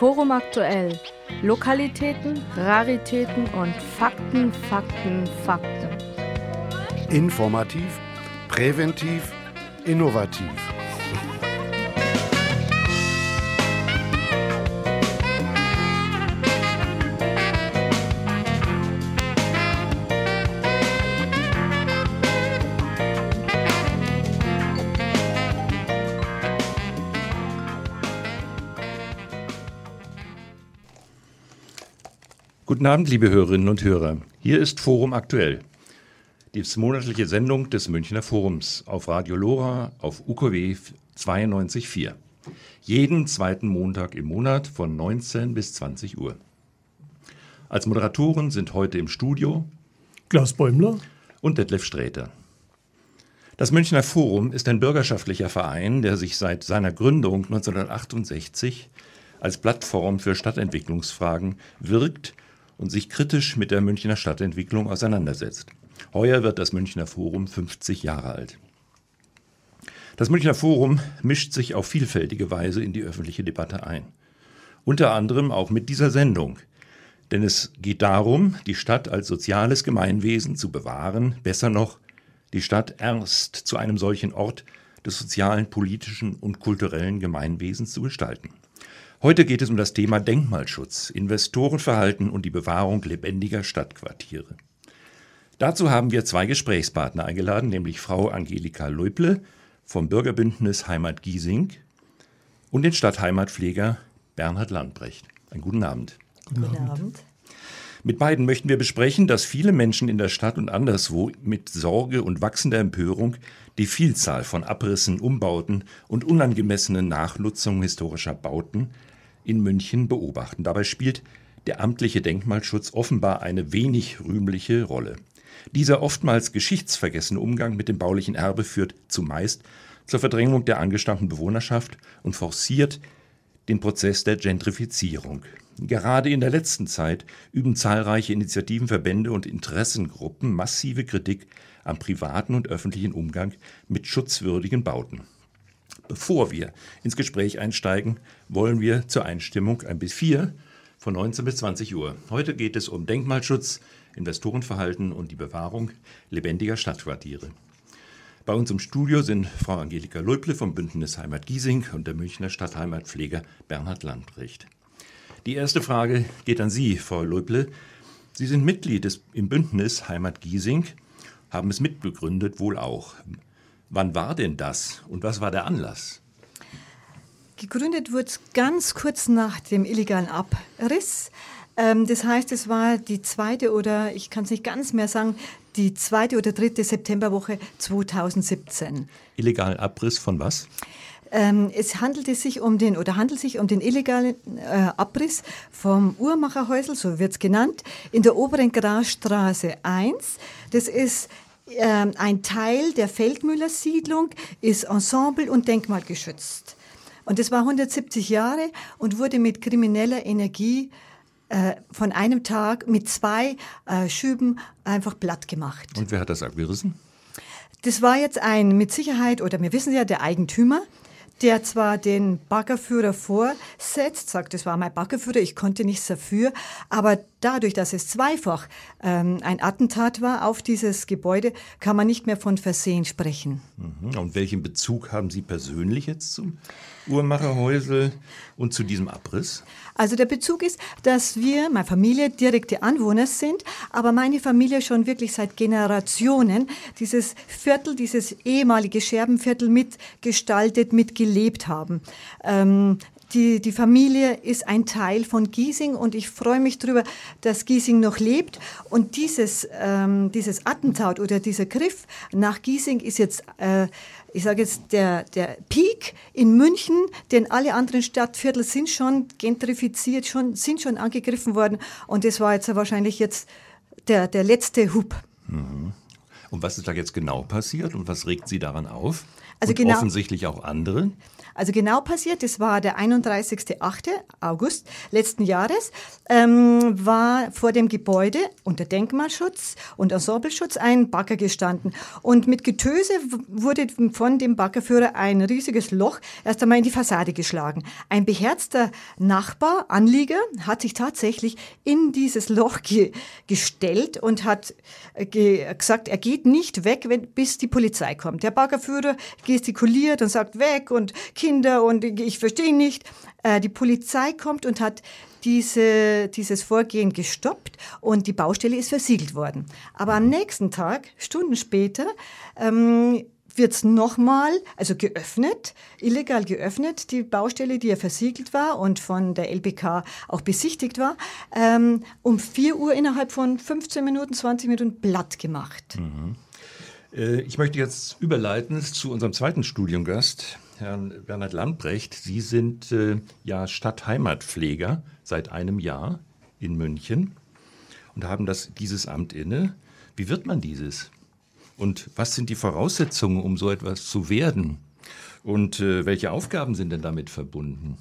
Forum aktuell. Lokalitäten, Raritäten und Fakten, Fakten, Fakten. Informativ, präventiv, innovativ. Guten Abend, liebe Hörerinnen und Hörer. Hier ist Forum aktuell. Die monatliche Sendung des Münchner Forums auf Radio Lora auf UKW 92.4. Jeden zweiten Montag im Monat von 19 bis 20 Uhr. Als Moderatoren sind heute im Studio Klaus Bäumler und Detlef Sträter. Das Münchner Forum ist ein bürgerschaftlicher Verein, der sich seit seiner Gründung 1968 als Plattform für Stadtentwicklungsfragen wirkt und sich kritisch mit der Münchner Stadtentwicklung auseinandersetzt. Heuer wird das Münchner Forum 50 Jahre alt. Das Münchner Forum mischt sich auf vielfältige Weise in die öffentliche Debatte ein. Unter anderem auch mit dieser Sendung. Denn es geht darum, die Stadt als soziales Gemeinwesen zu bewahren, besser noch, die Stadt erst zu einem solchen Ort des sozialen, politischen und kulturellen Gemeinwesens zu gestalten. Heute geht es um das Thema Denkmalschutz, Investorenverhalten und die Bewahrung lebendiger Stadtquartiere. Dazu haben wir zwei Gesprächspartner eingeladen, nämlich Frau Angelika Leuble vom Bürgerbündnis Heimat Giesing und den Stadtheimatpfleger Bernhard Landbrecht. Einen guten Abend. Guten, guten Abend. Abend. Mit beiden möchten wir besprechen, dass viele Menschen in der Stadt und anderswo mit Sorge und wachsender Empörung die Vielzahl von Abrissen, Umbauten und unangemessenen Nachnutzungen historischer Bauten in München beobachten. Dabei spielt der amtliche Denkmalschutz offenbar eine wenig rühmliche Rolle. Dieser oftmals geschichtsvergessene Umgang mit dem baulichen Erbe führt zumeist zur Verdrängung der angestammten Bewohnerschaft und forciert den Prozess der Gentrifizierung. Gerade in der letzten Zeit üben zahlreiche Initiativen, Verbände und Interessengruppen massive Kritik am privaten und öffentlichen Umgang mit schutzwürdigen Bauten. Bevor wir ins Gespräch einsteigen, wollen wir zur Einstimmung ein bis vier von 19 bis 20 Uhr. Heute geht es um Denkmalschutz, Investorenverhalten und die Bewahrung lebendiger Stadtquartiere. Bei uns im Studio sind Frau Angelika Leuble vom Bündnis Heimat Giesing und der Münchner Stadtheimatpfleger Bernhard Landrecht. Die erste Frage geht an Sie, Frau Leuble. Sie sind Mitglied des, im Bündnis Heimat Giesing, haben es mitbegründet, wohl auch. Wann war denn das und was war der Anlass? Gegründet wurde es ganz kurz nach dem illegalen Abriss. Ähm, das heißt, es war die zweite oder ich kann es nicht ganz mehr sagen, die zweite oder dritte Septemberwoche 2017. Illegalen Abriss von was? Ähm, es handelte sich um den oder handelt sich um den illegalen äh, Abriss vom Uhrmacherhäusl, so wird es genannt, in der oberen Grasstraße 1. Das ist ein Teil der Feldmüller-Siedlung ist Ensemble- und denkmalgeschützt. Und das war 170 Jahre und wurde mit krimineller Energie äh, von einem Tag mit zwei äh, Schüben einfach platt gemacht. Und wer hat das abgerissen? Das war jetzt ein mit Sicherheit, oder wir wissen ja, der Eigentümer, der zwar den Baggerführer vorsetzt, sagt, das war mein Baggerführer, ich konnte nichts dafür, aber dadurch, dass es zweifach ähm, ein Attentat war auf dieses Gebäude, kann man nicht mehr von Versehen sprechen. Mhm. Und welchen Bezug haben Sie persönlich jetzt zum Uhrmacherhäusel und zu diesem Abriss? Also der Bezug ist, dass wir, meine Familie, direkte Anwohner sind, aber meine Familie schon wirklich seit Generationen dieses Viertel, dieses ehemalige Scherbenviertel mitgestaltet, mitgelebt haben. Ähm, die, die Familie ist ein Teil von Giesing und ich freue mich darüber, dass Giesing noch lebt. Und dieses, ähm, dieses Attentat oder dieser Griff nach Giesing ist jetzt, äh, ich sage jetzt, der, der Peak in München, denn alle anderen Stadtviertel sind schon gentrifiziert, schon, sind schon angegriffen worden. Und das war jetzt wahrscheinlich jetzt der, der letzte Hub. Mhm. Und was ist da jetzt genau passiert und was regt Sie daran auf? Also und genau, offensichtlich auch andere. Also genau passiert, das war der 31.8. August letzten Jahres, ähm, war vor dem Gebäude unter Denkmalschutz und Ensembleschutz ein Bagger gestanden. Und mit Getöse wurde von dem Baggerführer ein riesiges Loch erst einmal in die Fassade geschlagen. Ein beherzter Nachbar, Anlieger, hat sich tatsächlich in dieses Loch ge gestellt und hat äh, ge gesagt, er geht nicht weg, wenn, bis die Polizei kommt. Der Baggerführer gestikuliert und sagt weg und Kinder und ich verstehe nicht. Äh, die Polizei kommt und hat diese, dieses Vorgehen gestoppt und die Baustelle ist versiegelt worden. Aber am nächsten Tag, Stunden später, ähm, wird es nochmal, also geöffnet, illegal geöffnet, die Baustelle, die ja versiegelt war und von der LBK auch besichtigt war, ähm, um 4 Uhr innerhalb von 15 Minuten, 20 Minuten platt gemacht. Mhm. Äh, ich möchte jetzt überleiten zu unserem zweiten Studiengast, Herrn Bernhard Lambrecht. Sie sind äh, ja Stadtheimatpfleger seit einem Jahr in München und haben das, dieses Amt inne. Wie wird man dieses? Und was sind die Voraussetzungen, um so etwas zu werden? Und äh, welche Aufgaben sind denn damit verbunden?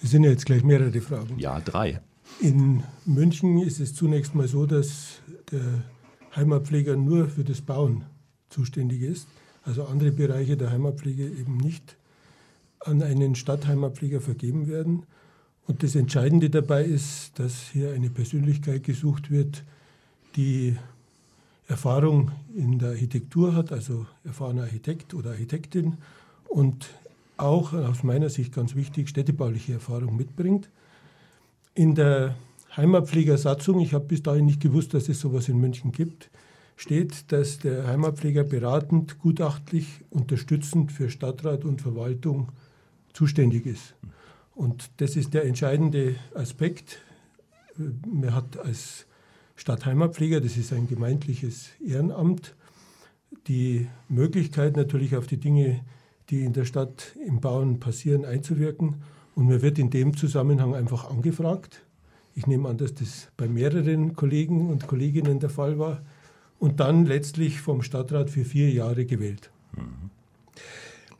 Das sind ja jetzt gleich mehrere Fragen. Ja, drei. In München ist es zunächst mal so, dass der Heimatpfleger nur für das Bauen zuständig ist. Also andere Bereiche der Heimatpflege eben nicht an einen Stadtheimatpfleger vergeben werden. Und das Entscheidende dabei ist, dass hier eine Persönlichkeit gesucht wird, die Erfahrung in der Architektur hat, also erfahrener Architekt oder Architektin und auch aus meiner Sicht ganz wichtig städtebauliche Erfahrung mitbringt. In der Heimatpflegersatzung, ich habe bis dahin nicht gewusst, dass es sowas in München gibt, steht, dass der Heimatpfleger beratend, gutachtlich, unterstützend für Stadtrat und Verwaltung zuständig ist. Und das ist der entscheidende Aspekt. Man hat als Stadtheimatpfleger, das ist ein gemeindliches Ehrenamt, die Möglichkeit natürlich auf die Dinge, die in der Stadt im Bauen passieren, einzuwirken. Und mir wird in dem Zusammenhang einfach angefragt. Ich nehme an, dass das bei mehreren Kollegen und Kolleginnen der Fall war. Und dann letztlich vom Stadtrat für vier Jahre gewählt. Mhm.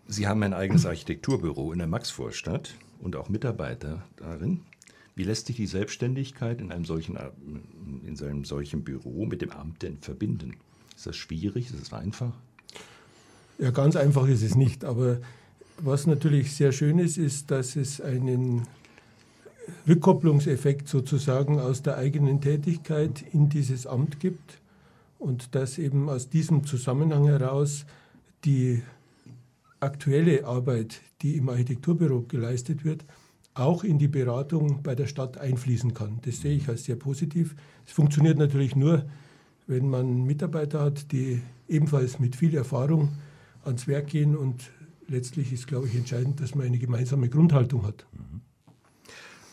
Sie haben ein eigenes Architekturbüro in der Maxvorstadt und auch Mitarbeiter darin. Wie lässt sich die Selbstständigkeit in einem solchen, in einem solchen Büro mit dem Amt denn verbinden? Ist das schwierig? Ist es einfach? Ja, ganz einfach ist es nicht. Aber was natürlich sehr schön ist, ist, dass es einen Rückkopplungseffekt sozusagen aus der eigenen Tätigkeit in dieses Amt gibt und dass eben aus diesem Zusammenhang heraus die aktuelle Arbeit, die im Architekturbüro geleistet wird, auch in die Beratung bei der Stadt einfließen kann. Das sehe ich als sehr positiv. Es funktioniert natürlich nur, wenn man Mitarbeiter hat, die ebenfalls mit viel Erfahrung ans Werk gehen und letztlich ist, glaube ich, entscheidend, dass man eine gemeinsame Grundhaltung hat. Mhm.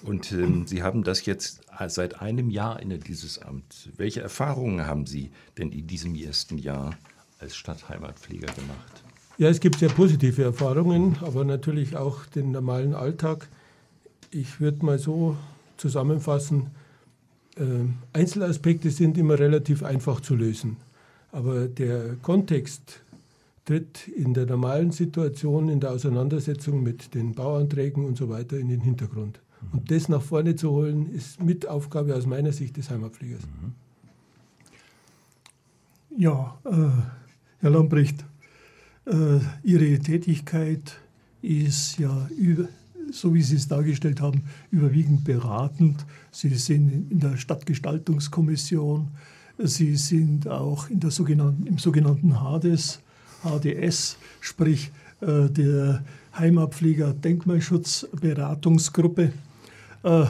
Und ähm, Sie haben das jetzt seit einem Jahr inne, dieses Amt. Welche Erfahrungen haben Sie denn in diesem ersten Jahr als Stadtheimatpfleger gemacht? Ja, es gibt sehr positive Erfahrungen, aber natürlich auch den normalen Alltag ich würde mal so zusammenfassen, äh, Einzelaspekte sind immer relativ einfach zu lösen. Aber der Kontext tritt in der normalen Situation, in der Auseinandersetzung mit den Bauanträgen und so weiter in den Hintergrund. Und das nach vorne zu holen, ist mit Aufgabe aus meiner Sicht des Heimatpflegers. Ja, äh, Herr Lambrecht, äh, Ihre Tätigkeit ist ja über, so wie Sie es dargestellt haben, überwiegend beratend. Sie sind in der Stadtgestaltungskommission, Sie sind auch in der sogenannten, im sogenannten HADES, HDS, sprich äh, der Heimatpfleger Denkmalschutzberatungsgruppe. Äh,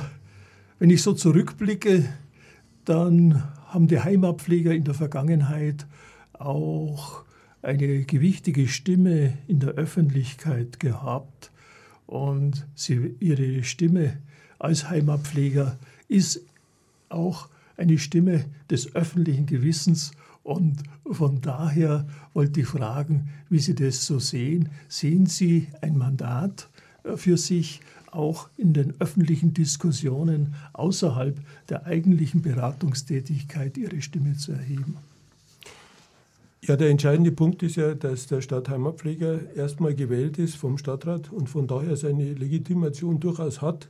wenn ich so zurückblicke, dann haben die Heimatpfleger in der Vergangenheit auch eine gewichtige Stimme in der Öffentlichkeit gehabt und sie, ihre Stimme als Heimatpfleger ist auch eine Stimme des öffentlichen Gewissens. Und von daher wollte ich fragen, wie Sie das so sehen. Sehen Sie ein Mandat äh, für sich auch in den öffentlichen Diskussionen außerhalb der eigentlichen Beratungstätigkeit Ihre Stimme zu erheben? Ja, der entscheidende Punkt ist ja, dass der Stadtheimatpfleger erstmal gewählt ist vom Stadtrat und von daher seine Legitimation durchaus hat,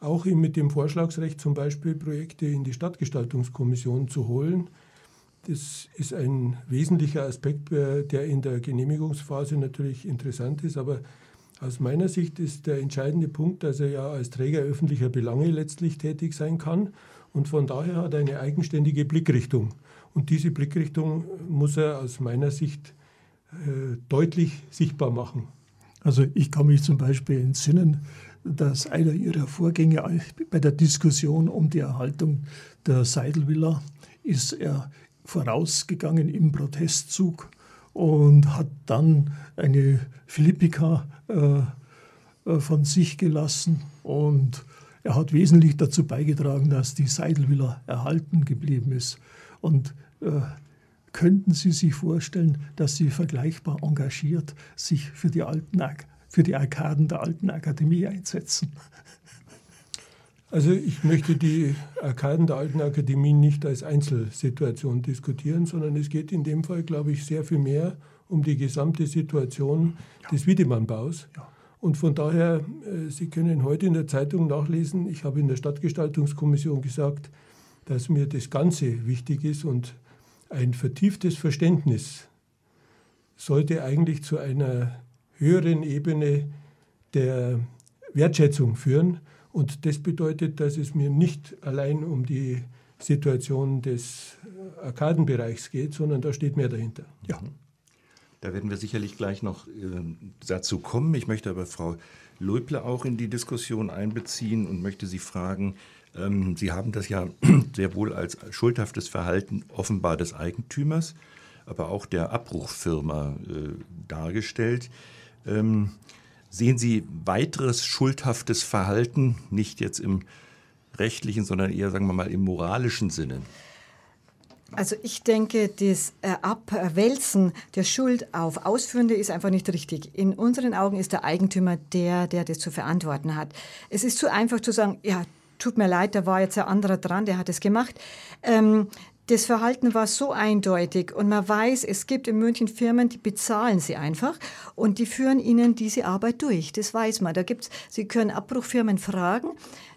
auch mit dem Vorschlagsrecht zum Beispiel Projekte in die Stadtgestaltungskommission zu holen. Das ist ein wesentlicher Aspekt, der in der Genehmigungsphase natürlich interessant ist, aber aus meiner Sicht ist der entscheidende Punkt, dass er ja als Träger öffentlicher Belange letztlich tätig sein kann und von daher hat er eine eigenständige Blickrichtung. Und diese Blickrichtung muss er aus meiner Sicht äh, deutlich sichtbar machen. Also ich kann mich zum Beispiel entsinnen, dass einer ihrer Vorgänger bei der Diskussion um die Erhaltung der Seidelvilla ist er vorausgegangen im Protestzug und hat dann eine Philippika äh, äh von sich gelassen und er hat wesentlich dazu beigetragen, dass die Seidelvilla erhalten geblieben ist. Und äh, könnten Sie sich vorstellen, dass Sie vergleichbar engagiert sich für die, alten, für die Arkaden der alten Akademie einsetzen? Also ich möchte die Arkaden der alten Akademie nicht als Einzelsituation diskutieren, sondern es geht in dem Fall, glaube ich, sehr viel mehr um die gesamte Situation ja. des Wiedemannbaus. Ja. Und von daher, äh, Sie können heute in der Zeitung nachlesen, ich habe in der Stadtgestaltungskommission gesagt, dass mir das Ganze wichtig ist und ein vertieftes Verständnis sollte eigentlich zu einer höheren Ebene der Wertschätzung führen. Und das bedeutet, dass es mir nicht allein um die Situation des Arkadenbereichs geht, sondern da steht mehr dahinter. Ja. Da werden wir sicherlich gleich noch äh, dazu kommen. Ich möchte aber Frau Leuble auch in die Diskussion einbeziehen und möchte Sie fragen, ähm, Sie haben das ja sehr wohl als schuldhaftes Verhalten offenbar des Eigentümers, aber auch der Abbruchfirma äh, dargestellt. Ähm, sehen Sie weiteres schuldhaftes Verhalten, nicht jetzt im rechtlichen, sondern eher, sagen wir mal, im moralischen Sinne? Also ich denke, das Abwälzen der Schuld auf Ausführende ist einfach nicht richtig. In unseren Augen ist der Eigentümer der, der das zu verantworten hat. Es ist zu einfach zu sagen, ja, tut mir leid, da war jetzt ein anderer dran, der hat es gemacht. Ähm, das Verhalten war so eindeutig und man weiß, es gibt in München Firmen, die bezahlen sie einfach und die führen ihnen diese Arbeit durch. Das weiß man. Da gibt's, Sie können Abbruchfirmen fragen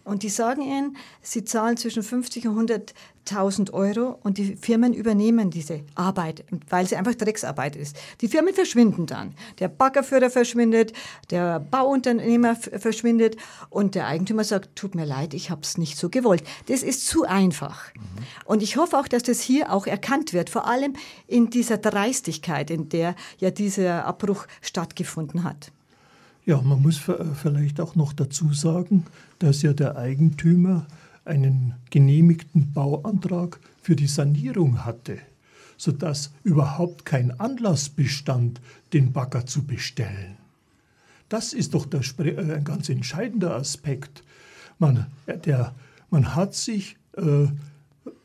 und die sagen ihnen, sie zahlen zwischen 50 und 100 1000 Euro und die Firmen übernehmen diese Arbeit, weil sie einfach Drecksarbeit ist. Die Firmen verschwinden dann. Der Baggerführer verschwindet, der Bauunternehmer verschwindet und der Eigentümer sagt, tut mir leid, ich habe es nicht so gewollt. Das ist zu einfach. Mhm. Und ich hoffe auch, dass das hier auch erkannt wird, vor allem in dieser Dreistigkeit, in der ja dieser Abbruch stattgefunden hat. Ja, man muss vielleicht auch noch dazu sagen, dass ja der Eigentümer einen genehmigten Bauantrag für die Sanierung hatte, sodass überhaupt kein Anlass bestand, den Bagger zu bestellen. Das ist doch der, äh, ein ganz entscheidender Aspekt. Man, äh, der, man hat sich äh,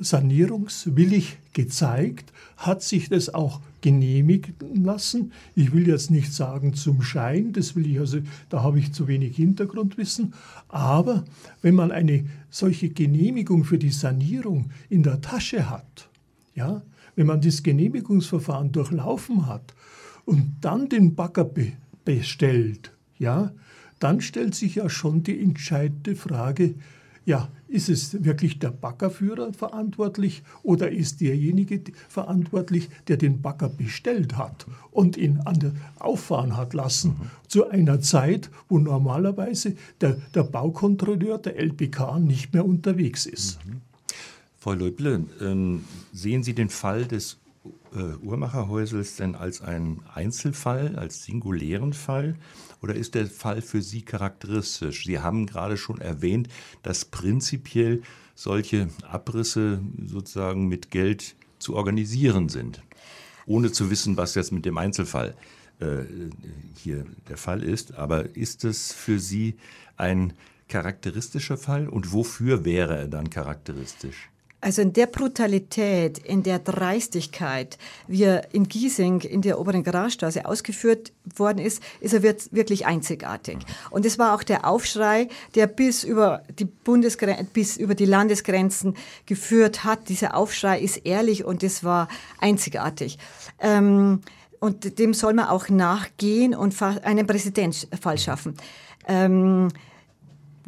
sanierungswillig gezeigt, hat sich das auch genehmigen lassen. Ich will jetzt nicht sagen zum Schein, das will ich also, da habe ich zu wenig Hintergrundwissen. Aber wenn man eine solche Genehmigung für die Sanierung in der Tasche hat, ja, wenn man das Genehmigungsverfahren durchlaufen hat und dann den Bagger be bestellt, ja, dann stellt sich ja schon die entscheidende Frage, ja, ist es wirklich der Baggerführer verantwortlich oder ist derjenige verantwortlich, der den Bagger bestellt hat und ihn an der auffahren hat lassen, mhm. zu einer Zeit, wo normalerweise der, der Baukontrolleur, der LPK, nicht mehr unterwegs ist. Mhm. Frau Leuble, ähm, sehen Sie den Fall des äh, Uhrmacherhäusels denn als einen Einzelfall, als singulären Fall? Oder ist der Fall für Sie charakteristisch? Sie haben gerade schon erwähnt, dass prinzipiell solche Abrisse sozusagen mit Geld zu organisieren sind, ohne zu wissen, was jetzt mit dem Einzelfall äh, hier der Fall ist. Aber ist es für Sie ein charakteristischer Fall und wofür wäre er dann charakteristisch? Also in der Brutalität, in der Dreistigkeit, wie er in Giesing in der oberen Grasstraße ausgeführt worden ist, ist er wirklich einzigartig. Und es war auch der Aufschrei, der bis über die Bundesgrenzen, bis über die Landesgrenzen geführt hat. Dieser Aufschrei ist ehrlich und es war einzigartig. Ähm, und dem soll man auch nachgehen und einen Präzedenzfall schaffen. Ähm,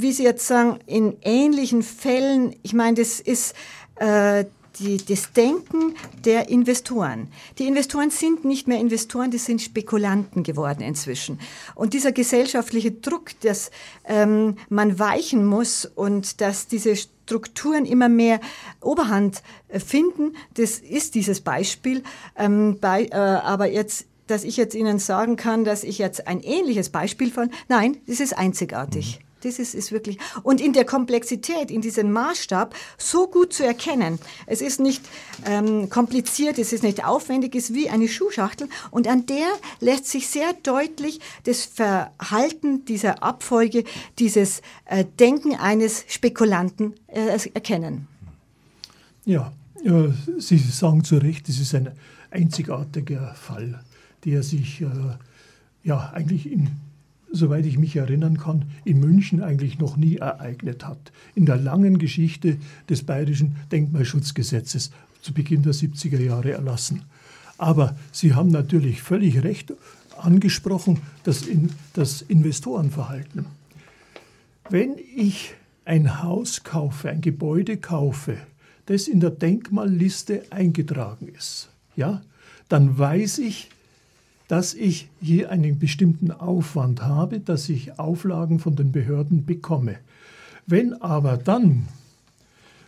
wie Sie jetzt sagen, in ähnlichen Fällen, ich meine, das ist äh, die, das Denken der Investoren. Die Investoren sind nicht mehr Investoren, die sind Spekulanten geworden inzwischen. Und dieser gesellschaftliche Druck, dass ähm, man weichen muss und dass diese Strukturen immer mehr Oberhand äh, finden, das ist dieses Beispiel. Ähm, bei, äh, aber jetzt dass ich jetzt Ihnen sagen kann, dass ich jetzt ein ähnliches Beispiel von, nein, das ist einzigartig. Mhm. Das ist, ist wirklich, und in der Komplexität, in diesem Maßstab so gut zu erkennen. Es ist nicht ähm, kompliziert, es ist nicht aufwendig, es ist wie eine Schuhschachtel. Und an der lässt sich sehr deutlich das Verhalten dieser Abfolge, dieses äh, Denken eines Spekulanten äh, erkennen. Ja, äh, Sie sagen zu Recht, es ist ein einzigartiger Fall, der sich äh, ja eigentlich in soweit ich mich erinnern kann, in München eigentlich noch nie ereignet hat. In der langen Geschichte des bayerischen Denkmalschutzgesetzes zu Beginn der 70er Jahre erlassen. Aber Sie haben natürlich völlig recht angesprochen, das, in, das Investorenverhalten. Wenn ich ein Haus kaufe, ein Gebäude kaufe, das in der Denkmalliste eingetragen ist, ja, dann weiß ich, dass ich hier einen bestimmten Aufwand habe, dass ich Auflagen von den Behörden bekomme. Wenn aber dann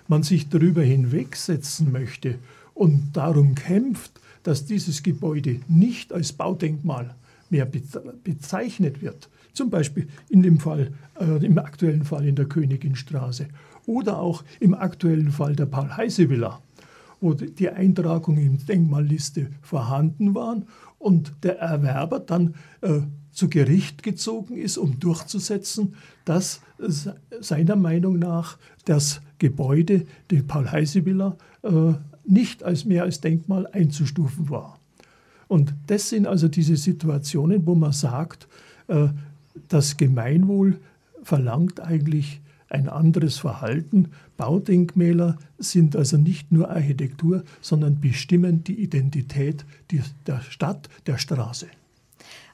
man sich darüber hinwegsetzen möchte und darum kämpft, dass dieses Gebäude nicht als Baudenkmal mehr bezeichnet wird, zum Beispiel in dem Fall, äh, im aktuellen Fall in der Königinstraße oder auch im aktuellen Fall der Paul-Heise-Villa, wo die Eintragungen in Denkmalliste vorhanden waren und der Erwerber dann äh, zu Gericht gezogen ist, um durchzusetzen, dass seiner Meinung nach das Gebäude, die Paul-Heise-Villa, äh, nicht als mehr als Denkmal einzustufen war. Und das sind also diese Situationen, wo man sagt, äh, das Gemeinwohl verlangt eigentlich ein anderes Verhalten. Baudenkmäler sind also nicht nur Architektur, sondern bestimmen die Identität der Stadt, der Straße.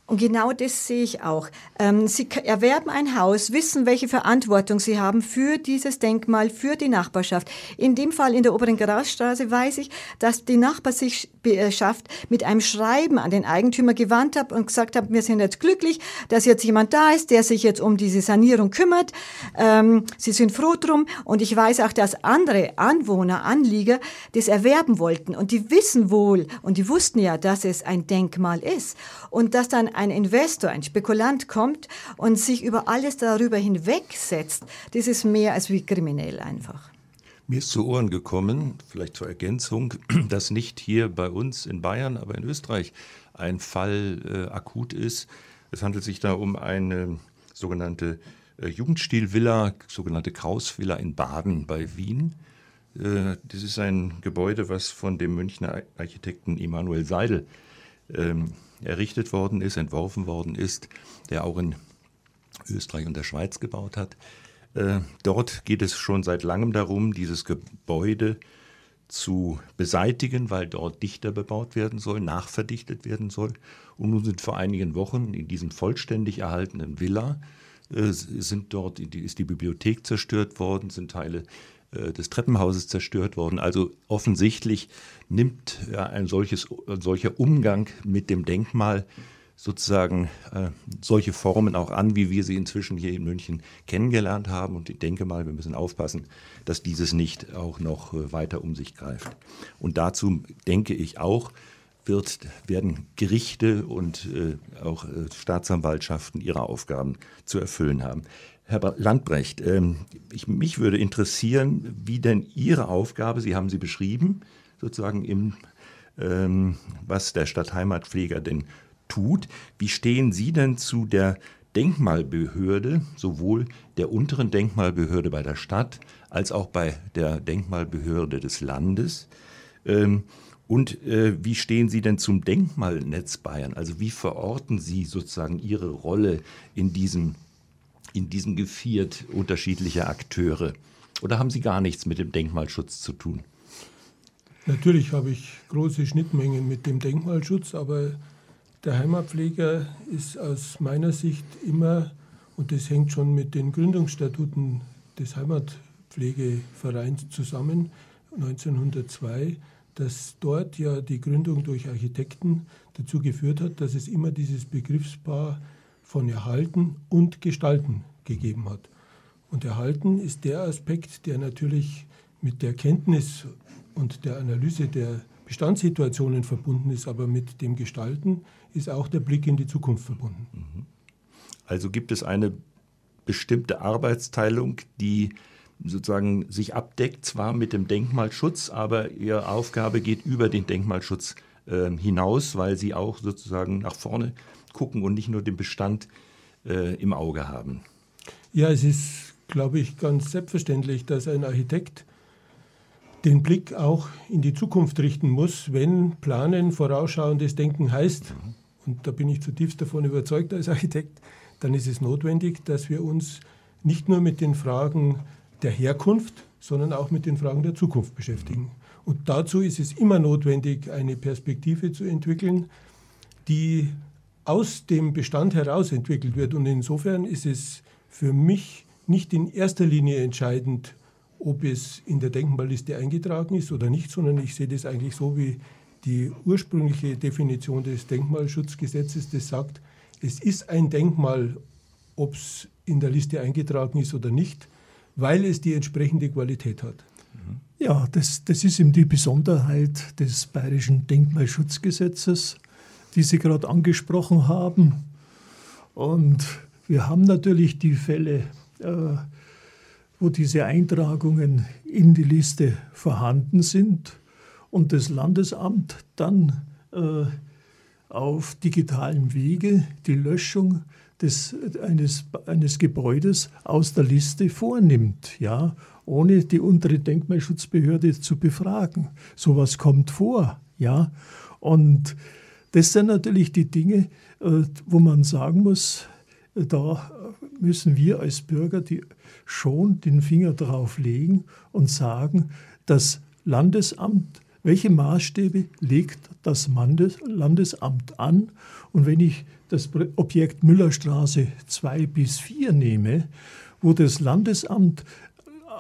Und genau das sehe ich auch. Ähm, sie erwerben ein Haus, wissen, welche Verantwortung Sie haben für dieses Denkmal, für die Nachbarschaft. In dem Fall in der Oberen Grasstraße weiß ich, dass die Nachbarschaft mit einem Schreiben an den Eigentümer gewandt hat und gesagt hat, wir sind jetzt glücklich, dass jetzt jemand da ist, der sich jetzt um diese Sanierung kümmert. Ähm, Sie sind froh drum. Und ich weiß auch, dass andere Anwohner, Anlieger das erwerben wollten. Und die wissen wohl, und die wussten ja, dass es ein Denkmal ist. Und dass dann ein Investor, ein Spekulant kommt und sich über alles darüber hinwegsetzt, das ist mehr als wie kriminell einfach. Mir ist zu Ohren gekommen, vielleicht zur Ergänzung, dass nicht hier bei uns in Bayern, aber in Österreich ein Fall äh, akut ist. Es handelt sich da um eine sogenannte äh, Jugendstilvilla, sogenannte Krausvilla in Baden bei Wien. Äh, das ist ein Gebäude, was von dem Münchner Architekten Emanuel Seidel ähm, errichtet worden ist, entworfen worden ist, der auch in Österreich und der Schweiz gebaut hat. Äh, dort geht es schon seit langem darum, dieses Gebäude zu beseitigen, weil dort dichter bebaut werden soll, nachverdichtet werden soll. Und nun sind vor einigen Wochen in diesem vollständig erhaltenen Villa äh, sind dort ist die Bibliothek zerstört worden, sind Teile äh, des Treppenhauses zerstört worden. Also offensichtlich nimmt ein, solches, ein solcher Umgang mit dem Denkmal sozusagen äh, solche Formen auch an, wie wir sie inzwischen hier in München kennengelernt haben. Und ich denke mal, wir müssen aufpassen, dass dieses nicht auch noch äh, weiter um sich greift. Und dazu denke ich auch, wird, werden Gerichte und äh, auch äh, Staatsanwaltschaften ihre Aufgaben zu erfüllen haben. Herr Landbrecht, ähm, ich, mich würde interessieren, wie denn Ihre Aufgabe, Sie haben sie beschrieben, sozusagen im, ähm, was der Stadtheimatpfleger denn tut. Wie stehen Sie denn zu der Denkmalbehörde, sowohl der unteren Denkmalbehörde bei der Stadt als auch bei der Denkmalbehörde des Landes. Ähm, und äh, wie stehen Sie denn zum Denkmalnetz Bayern? Also wie verorten Sie sozusagen Ihre Rolle in diesem, in diesem Geviert unterschiedlicher Akteure? Oder haben Sie gar nichts mit dem Denkmalschutz zu tun? Natürlich habe ich große Schnittmengen mit dem Denkmalschutz, aber der Heimatpfleger ist aus meiner Sicht immer, und das hängt schon mit den Gründungsstatuten des Heimatpflegevereins zusammen, 1902, dass dort ja die Gründung durch Architekten dazu geführt hat, dass es immer dieses Begriffspaar von Erhalten und Gestalten gegeben hat. Und Erhalten ist der Aspekt, der natürlich mit der Kenntnis und der Analyse der Bestandssituationen verbunden ist, aber mit dem Gestalten ist auch der Blick in die Zukunft verbunden. Mhm. Also gibt es eine bestimmte Arbeitsteilung, die sozusagen sich abdeckt, zwar mit dem Denkmalschutz, aber ihre Aufgabe geht über den Denkmalschutz äh, hinaus, weil sie auch sozusagen nach vorne gucken und nicht nur den Bestand äh, im Auge haben. Ja, es ist, glaube ich, ganz selbstverständlich, dass ein Architekt den Blick auch in die Zukunft richten muss, wenn Planen, vorausschauendes Denken heißt, mhm. Und da bin ich zutiefst davon überzeugt als Architekt, dann ist es notwendig, dass wir uns nicht nur mit den Fragen der Herkunft, sondern auch mit den Fragen der Zukunft beschäftigen. Und dazu ist es immer notwendig, eine Perspektive zu entwickeln, die aus dem Bestand heraus entwickelt wird. Und insofern ist es für mich nicht in erster Linie entscheidend, ob es in der Denkmalliste eingetragen ist oder nicht, sondern ich sehe das eigentlich so wie die ursprüngliche Definition des Denkmalschutzgesetzes, das sagt, es ist ein Denkmal, ob es in der Liste eingetragen ist oder nicht weil es die entsprechende Qualität hat. Ja, das, das ist eben die Besonderheit des Bayerischen Denkmalschutzgesetzes, die Sie gerade angesprochen haben. Und wir haben natürlich die Fälle, äh, wo diese Eintragungen in die Liste vorhanden sind und das Landesamt dann äh, auf digitalem Wege die Löschung des, eines, eines Gebäudes aus der Liste vornimmt, ja, ohne die untere Denkmalschutzbehörde zu befragen. Sowas kommt vor, ja. Und das sind natürlich die Dinge, äh, wo man sagen muss, da müssen wir als Bürger die schon den Finger drauf legen und sagen, das Landesamt, welche Maßstäbe legt das Landesamt an? Und wenn ich das Objekt Müllerstraße 2 bis 4 nehme, wo das Landesamt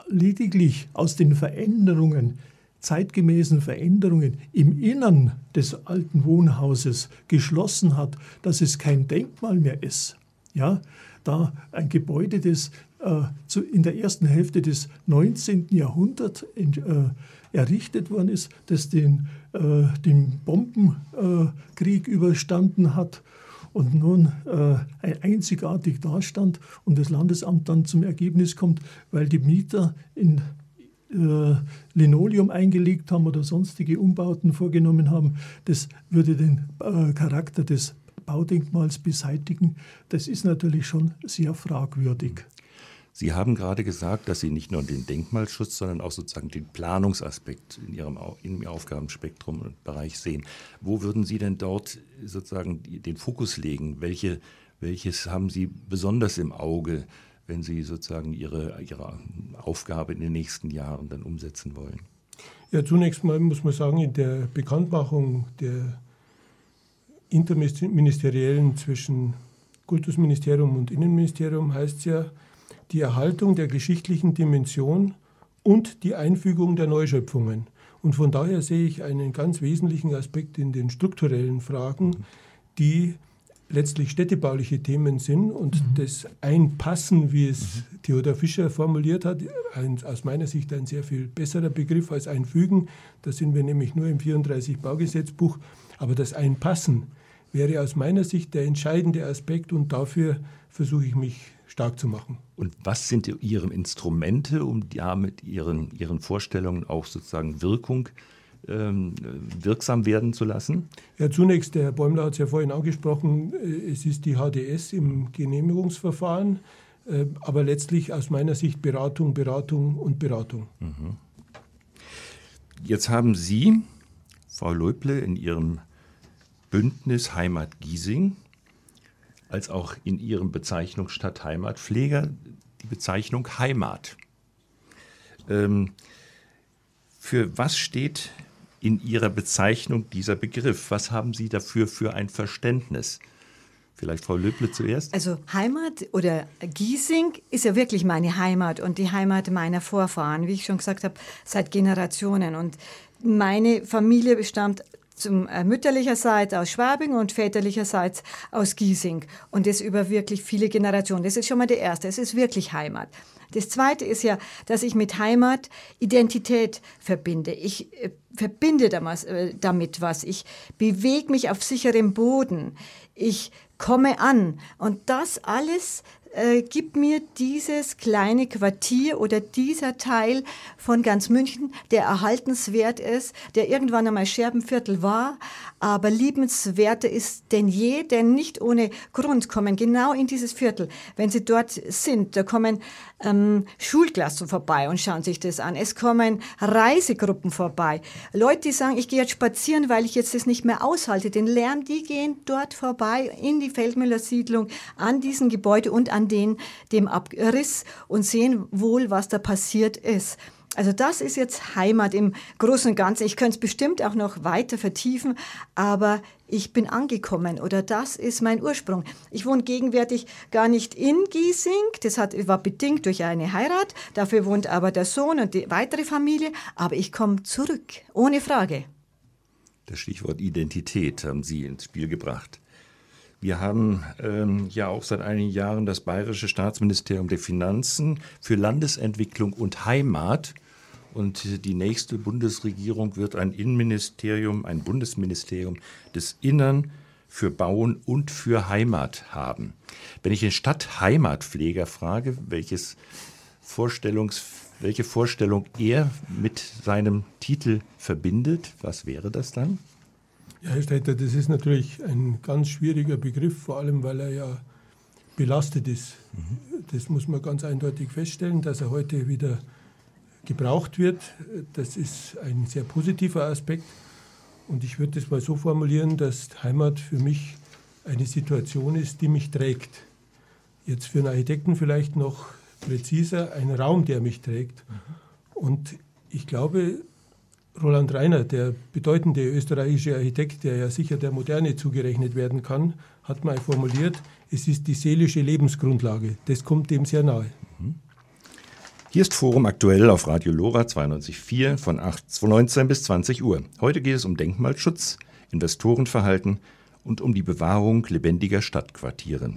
lediglich aus den Veränderungen, zeitgemäßen Veränderungen im Innern des alten Wohnhauses geschlossen hat, dass es kein Denkmal mehr ist. Ja, da ein Gebäude, das äh, zu, in der ersten Hälfte des 19. Jahrhunderts äh, errichtet worden ist, das den, äh, den Bombenkrieg überstanden hat und nun äh, einzigartig dastand und das Landesamt dann zum Ergebnis kommt, weil die Mieter in äh, Linoleum eingelegt haben oder sonstige Umbauten vorgenommen haben, das würde den äh, Charakter des Baudenkmals beseitigen. Das ist natürlich schon sehr fragwürdig. Sie haben gerade gesagt, dass Sie nicht nur den Denkmalschutz, sondern auch sozusagen den Planungsaspekt in Ihrem, in Ihrem Aufgabenspektrum und Bereich sehen. Wo würden Sie denn dort sozusagen den Fokus legen? Welche, welches haben Sie besonders im Auge, wenn Sie sozusagen Ihre, Ihre Aufgabe in den nächsten Jahren dann umsetzen wollen? Ja, zunächst mal muss man sagen, in der Bekanntmachung der interministeriellen zwischen Kultusministerium und Innenministerium heißt es ja, die Erhaltung der geschichtlichen Dimension und die Einfügung der Neuschöpfungen. Und von daher sehe ich einen ganz wesentlichen Aspekt in den strukturellen Fragen, die letztlich städtebauliche Themen sind und mhm. das Einpassen, wie es mhm. Theodor Fischer formuliert hat, ein, aus meiner Sicht ein sehr viel besserer Begriff als Einfügen. Da sind wir nämlich nur im 34 Baugesetzbuch. Aber das Einpassen wäre aus meiner Sicht der entscheidende Aspekt und dafür versuche ich mich stark zu machen. Und was sind Ihre Instrumente, um ja mit Ihren, Ihren Vorstellungen auch sozusagen Wirkung ähm, wirksam werden zu lassen? Ja, zunächst, der Herr Bäumler hat es ja vorhin angesprochen, äh, es ist die HDS im Genehmigungsverfahren, äh, aber letztlich aus meiner Sicht Beratung, Beratung und Beratung. Mhm. Jetzt haben Sie, Frau Leuble, in Ihrem Bündnis Heimat Giesing als auch in Ihrem Bezeichnung Stadtheimatpfleger die Bezeichnung Heimat. Ähm, für was steht in Ihrer Bezeichnung dieser Begriff? Was haben Sie dafür für ein Verständnis? Vielleicht Frau Löble zuerst. Also Heimat oder Giesing ist ja wirklich meine Heimat und die Heimat meiner Vorfahren, wie ich schon gesagt habe, seit Generationen. Und meine Familie bestammt zum äh, mütterlicherseits aus Schwabing und väterlicherseits aus Giesing. Und das über wirklich viele Generationen. Das ist schon mal der erste. Es ist wirklich Heimat. Das zweite ist ja, dass ich mit Heimat Identität verbinde. Ich äh, verbinde damals, äh, damit was. Ich bewege mich auf sicherem Boden. Ich komme an. Und das alles äh, gibt mir dieses kleine Quartier oder dieser Teil von ganz München, der erhaltenswert ist, der irgendwann einmal Scherbenviertel war, aber liebenswerter ist denn je, denn nicht ohne Grund kommen genau in dieses Viertel, wenn Sie dort sind, da kommen ähm, Schulklassen vorbei und schauen sich das an. Es kommen Reisegruppen vorbei. Leute, die sagen, ich gehe jetzt spazieren, weil ich jetzt das nicht mehr aushalte. Den Lärm, die gehen dort vorbei in die Feldmüller Siedlung, an diesen Gebäude und an den, dem Abriss und sehen wohl, was da passiert ist. Also das ist jetzt Heimat im Großen und Ganzen. Ich könnte es bestimmt auch noch weiter vertiefen, aber ich bin angekommen oder das ist mein Ursprung. Ich wohne gegenwärtig gar nicht in Giesing, das hat, war bedingt durch eine Heirat, dafür wohnt aber der Sohn und die weitere Familie, aber ich komme zurück, ohne Frage. Das Stichwort Identität haben Sie ins Spiel gebracht. Wir haben ähm, ja auch seit einigen Jahren das Bayerische Staatsministerium der Finanzen für Landesentwicklung und Heimat und die nächste Bundesregierung wird ein Innenministerium, ein Bundesministerium des Innern für Bauen und für Heimat haben. Wenn ich den Stadtheimatpfleger frage, welches Vorstellungs, welche Vorstellung er mit seinem Titel verbindet, was wäre das dann? Ja, Herr Steiter, das ist natürlich ein ganz schwieriger Begriff, vor allem weil er ja belastet ist. Mhm. Das muss man ganz eindeutig feststellen, dass er heute wieder gebraucht wird. Das ist ein sehr positiver Aspekt. Und ich würde es mal so formulieren, dass Heimat für mich eine Situation ist, die mich trägt. Jetzt für einen Architekten vielleicht noch präziser, ein Raum, der mich trägt. Und ich glaube, Roland Reiner, der bedeutende österreichische Architekt, der ja sicher der Moderne zugerechnet werden kann, hat mal formuliert, es ist die seelische Lebensgrundlage. Das kommt dem sehr nahe. Hier ist Forum aktuell auf Radio Lora 92.4 von 19 bis 20 Uhr. Heute geht es um Denkmalschutz, Investorenverhalten und um die Bewahrung lebendiger Stadtquartiere.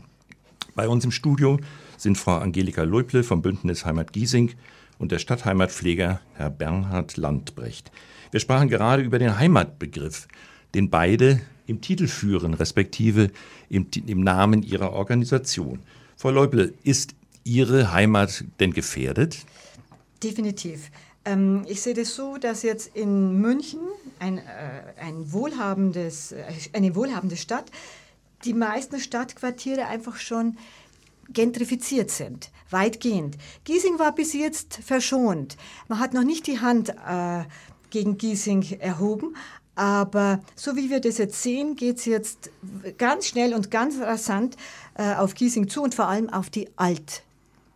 Bei uns im Studio sind Frau Angelika Leuble vom Bündnis Heimat Giesing und der Stadtheimatpfleger Herr Bernhard Landbrecht. Wir sprachen gerade über den Heimatbegriff, den beide im Titel führen, respektive im, im Namen ihrer Organisation. Frau Leuble, ist Ihre Heimat denn gefährdet? Definitiv. Ähm, ich sehe das so, dass jetzt in München, ein, äh, ein wohlhabendes, äh, eine wohlhabende Stadt, die meisten Stadtquartiere einfach schon gentrifiziert sind, weitgehend. Giesing war bis jetzt verschont. Man hat noch nicht die Hand äh, gegen Giesing erhoben, aber so wie wir das jetzt sehen, geht es jetzt ganz schnell und ganz rasant äh, auf Giesing zu und vor allem auf die Alt.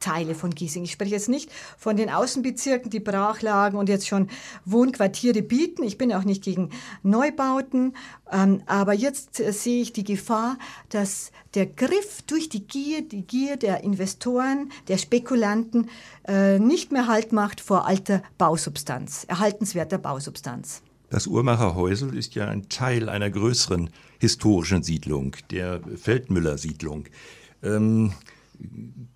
Teile von Giesing. Ich spreche jetzt nicht von den Außenbezirken, die brach lagen und jetzt schon Wohnquartiere bieten. Ich bin auch nicht gegen Neubauten, ähm, aber jetzt äh, sehe ich die Gefahr, dass der Griff durch die Gier, die Gier der Investoren, der Spekulanten äh, nicht mehr Halt macht vor alter Bausubstanz, erhaltenswerter Bausubstanz. Das Uhrmacher Häusel ist ja ein Teil einer größeren historischen Siedlung, der Feldmüller-Siedlung. Ähm,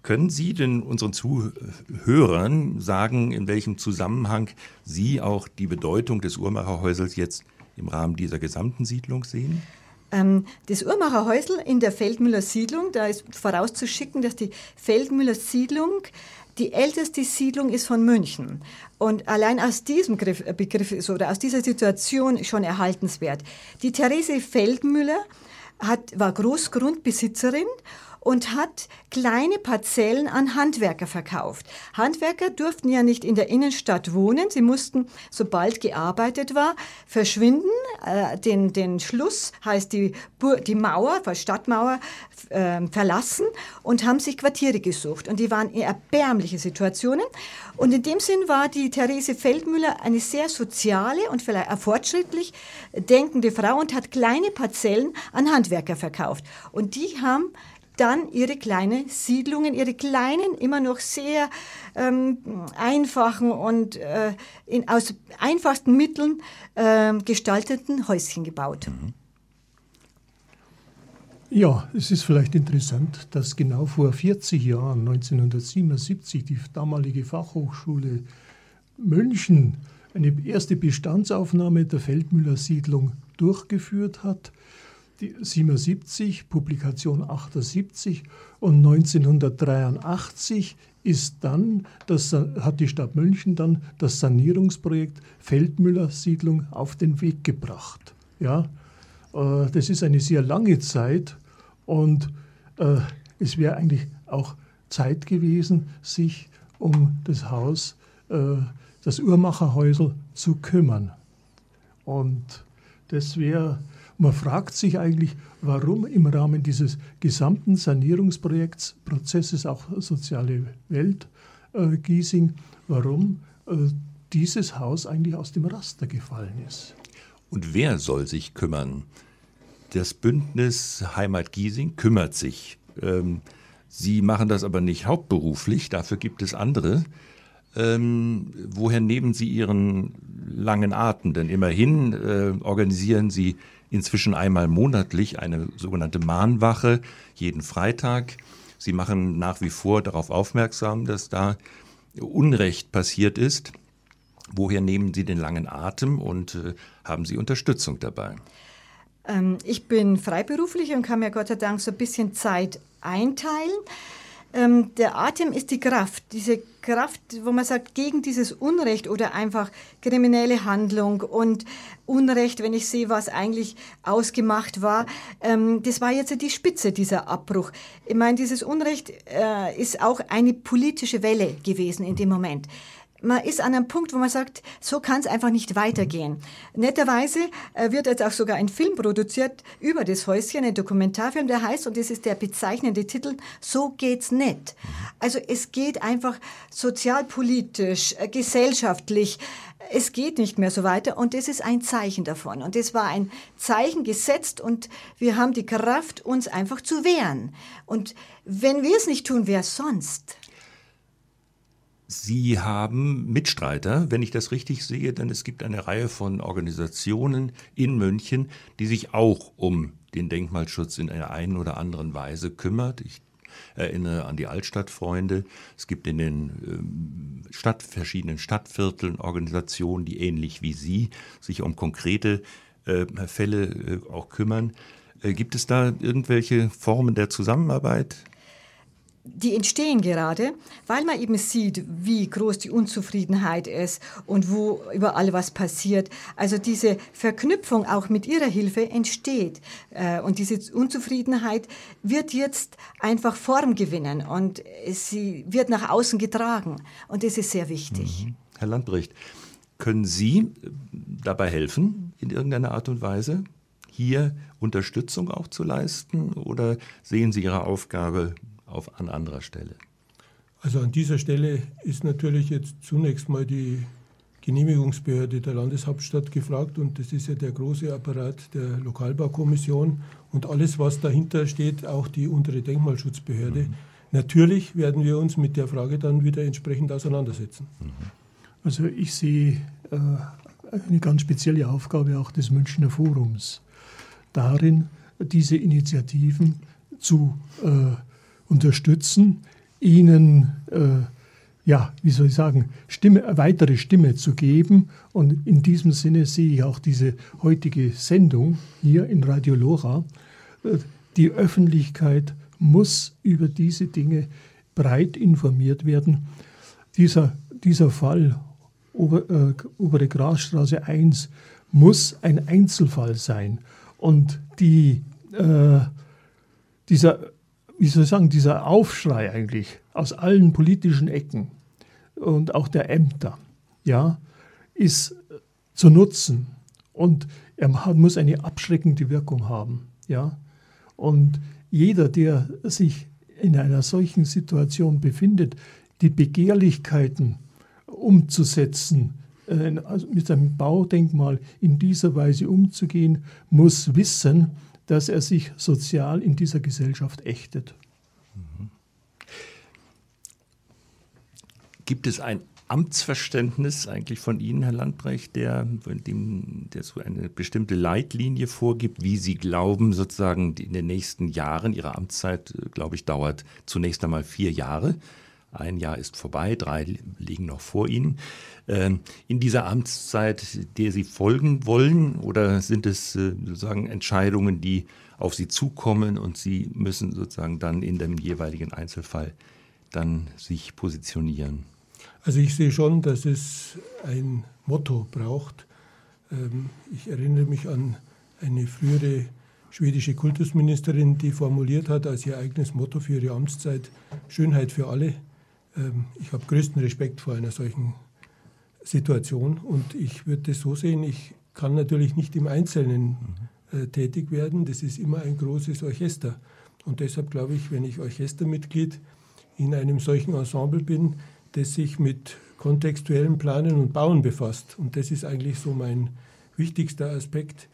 können Sie denn unseren Zuhörern sagen, in welchem Zusammenhang Sie auch die Bedeutung des Uhrmacherhäusels jetzt im Rahmen dieser gesamten Siedlung sehen? Ähm, das Uhrmacherhäusel in der Feldmüller Siedlung, da ist vorauszuschicken, dass die Feldmüller Siedlung die älteste Siedlung ist von München. Und allein aus diesem Begriff ist oder aus dieser Situation schon erhaltenswert. Die Therese Feldmüller hat, war Großgrundbesitzerin und hat kleine Parzellen an Handwerker verkauft. Handwerker durften ja nicht in der Innenstadt wohnen. Sie mussten, sobald gearbeitet war, verschwinden. Äh, den, den Schluss heißt die, die Mauer, Stadtmauer, äh, verlassen und haben sich Quartiere gesucht. Und die waren in erbärmliche Situationen. Und in dem Sinn war die Therese Feldmüller eine sehr soziale und vielleicht auch fortschrittlich denkende Frau und hat kleine Parzellen an Handwerker verkauft. Und die haben dann ihre kleinen Siedlungen, ihre kleinen, immer noch sehr ähm, einfachen und äh, in, aus einfachsten Mitteln äh, gestalteten Häuschen gebaut. Mhm. Ja, es ist vielleicht interessant, dass genau vor 40 Jahren, 1977, die damalige Fachhochschule München eine erste Bestandsaufnahme der Feldmüller Siedlung durchgeführt hat 77, Publikation 78 und 1983 ist dann, das hat die Stadt München dann das Sanierungsprojekt Feldmüller Siedlung auf den Weg gebracht. Ja, äh, das ist eine sehr lange Zeit und äh, es wäre eigentlich auch Zeit gewesen, sich um das Haus, äh, das Uhrmacherhäusel zu kümmern. Und das wäre man fragt sich eigentlich, warum im Rahmen dieses gesamten Sanierungsprojekts, Prozesses auch soziale Welt äh, Giesing, warum äh, dieses Haus eigentlich aus dem Raster gefallen ist. Und wer soll sich kümmern? Das Bündnis Heimat Giesing kümmert sich. Ähm, Sie machen das aber nicht hauptberuflich, dafür gibt es andere. Ähm, woher nehmen Sie Ihren langen Atem? Denn immerhin äh, organisieren Sie inzwischen einmal monatlich eine sogenannte Mahnwache, jeden Freitag. Sie machen nach wie vor darauf aufmerksam, dass da Unrecht passiert ist. Woher nehmen Sie den langen Atem und äh, haben Sie Unterstützung dabei? Ähm, ich bin freiberuflich und kann mir Gott sei Dank so ein bisschen Zeit einteilen. Ähm, der Atem ist die Kraft, diese Kraft, wo man sagt, gegen dieses Unrecht oder einfach kriminelle Handlung und Unrecht, wenn ich sehe, was eigentlich ausgemacht war, ähm, das war jetzt die Spitze dieser Abbruch. Ich meine, dieses Unrecht äh, ist auch eine politische Welle gewesen in dem Moment man ist an einem Punkt, wo man sagt, so kann es einfach nicht weitergehen. Netterweise äh, wird jetzt auch sogar ein Film produziert über das Häuschen, ein Dokumentarfilm, der heißt, und das ist der bezeichnende Titel, So geht's nicht. Also es geht einfach sozialpolitisch, äh, gesellschaftlich, es geht nicht mehr so weiter und das ist ein Zeichen davon. Und es war ein Zeichen gesetzt und wir haben die Kraft, uns einfach zu wehren. Und wenn wir es nicht tun, wer sonst? Sie haben Mitstreiter, wenn ich das richtig sehe, denn es gibt eine Reihe von Organisationen in München, die sich auch um den Denkmalschutz in einer einen oder anderen Weise kümmert. Ich erinnere an die Altstadtfreunde. Es gibt in den ähm, Stadt, verschiedenen Stadtvierteln Organisationen, die ähnlich wie Sie sich um konkrete äh, Fälle äh, auch kümmern. Äh, gibt es da irgendwelche Formen der Zusammenarbeit? Die entstehen gerade, weil man eben sieht, wie groß die Unzufriedenheit ist und wo überall was passiert. Also diese Verknüpfung auch mit ihrer Hilfe entsteht. Äh, und diese Unzufriedenheit wird jetzt einfach Form gewinnen und sie wird nach außen getragen. Und das ist sehr wichtig. Mhm. Herr Landbricht, können Sie dabei helfen, in irgendeiner Art und Weise, hier Unterstützung auch zu leisten? Oder sehen Sie Ihre Aufgabe auf, an anderer Stelle? Also an dieser Stelle ist natürlich jetzt zunächst mal die Genehmigungsbehörde der Landeshauptstadt gefragt und das ist ja der große Apparat der Lokalbaukommission und alles, was dahinter steht, auch die untere Denkmalschutzbehörde. Mhm. Natürlich werden wir uns mit der Frage dann wieder entsprechend auseinandersetzen. Mhm. Also ich sehe äh, eine ganz spezielle Aufgabe auch des Münchner Forums darin, diese Initiativen zu äh, unterstützen, ihnen, äh, ja, wie soll ich sagen, Stimme, weitere Stimme zu geben. Und in diesem Sinne sehe ich auch diese heutige Sendung hier in Radio Lora. Äh, die Öffentlichkeit muss über diese Dinge breit informiert werden. dieser, dieser Fall, Ober, äh, Obere Grasstraße 1, muss ein Einzelfall sein. Und die, äh, dieser, wie soll ich sagen, dieser Aufschrei eigentlich aus allen politischen Ecken und auch der Ämter, ja, ist zu nutzen. Und er muss eine abschreckende Wirkung haben. Ja? Und jeder, der sich in einer solchen Situation befindet, die Begehrlichkeiten umzusetzen, äh, also mit einem Baudenkmal in dieser Weise umzugehen, muss wissen, dass er sich sozial in dieser Gesellschaft ächtet. Gibt es ein Amtsverständnis eigentlich von Ihnen, Herr Landbrecht, der, der so eine bestimmte Leitlinie vorgibt, wie Sie glauben, sozusagen in den nächsten Jahren, Ihre Amtszeit, äh, glaube ich, dauert zunächst einmal vier Jahre. Ein Jahr ist vorbei, drei liegen noch vor Ihnen. Ähm, in dieser Amtszeit, der Sie folgen wollen, oder sind es äh, sozusagen Entscheidungen, die auf Sie zukommen und Sie müssen sozusagen dann in dem jeweiligen Einzelfall dann sich positionieren? Also ich sehe schon, dass es ein Motto braucht. Ähm, ich erinnere mich an eine frühere schwedische Kultusministerin, die formuliert hat als ihr eigenes Motto für ihre Amtszeit Schönheit für alle. Ähm, ich habe größten Respekt vor einer solchen Situation und ich würde es so sehen, ich kann natürlich nicht im Einzelnen äh, tätig werden. Das ist immer ein großes Orchester. Und deshalb glaube ich, wenn ich Orchestermitglied in einem solchen Ensemble bin, das sich mit kontextuellem Planen und Bauen befasst. Und das ist eigentlich so mein wichtigster Aspekt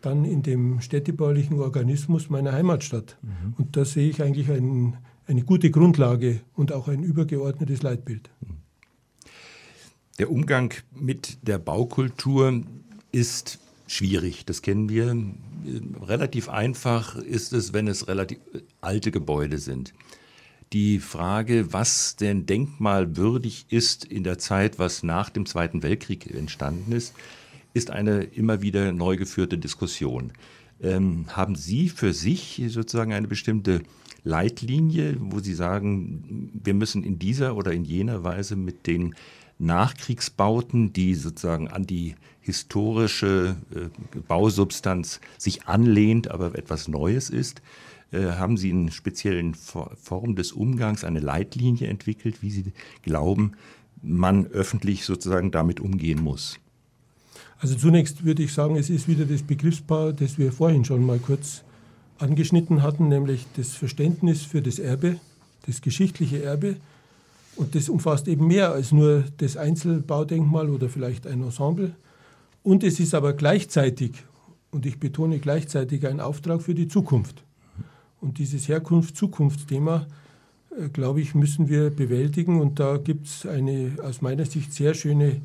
dann in dem städtebaulichen Organismus meiner Heimatstadt. Mhm. Und da sehe ich eigentlich ein, eine gute Grundlage und auch ein übergeordnetes Leitbild. Der Umgang mit der Baukultur ist schwierig, das kennen wir. Relativ einfach ist es, wenn es relativ alte Gebäude sind die Frage, was denn denkmalwürdig ist in der Zeit, was nach dem Zweiten Weltkrieg entstanden ist, ist eine immer wieder neu geführte Diskussion. Ähm, haben Sie für sich sozusagen eine bestimmte Leitlinie, wo Sie sagen, wir müssen in dieser oder in jener Weise mit den Nachkriegsbauten, die sozusagen an die historische äh, Bausubstanz sich anlehnt, aber etwas Neues ist, äh, haben Sie in speziellen Formen des Umgangs eine Leitlinie entwickelt, wie Sie glauben, man öffentlich sozusagen damit umgehen muss? Also zunächst würde ich sagen, es ist wieder das Begriffspaar, das wir vorhin schon mal kurz angeschnitten hatten, nämlich das Verständnis für das Erbe, das geschichtliche Erbe. Und das umfasst eben mehr als nur das Einzelbaudenkmal oder vielleicht ein Ensemble. Und es ist aber gleichzeitig, und ich betone gleichzeitig, ein Auftrag für die Zukunft. Und dieses Herkunft-Zukunftsthema, äh, glaube ich, müssen wir bewältigen. Und da gibt es eine aus meiner Sicht sehr schöne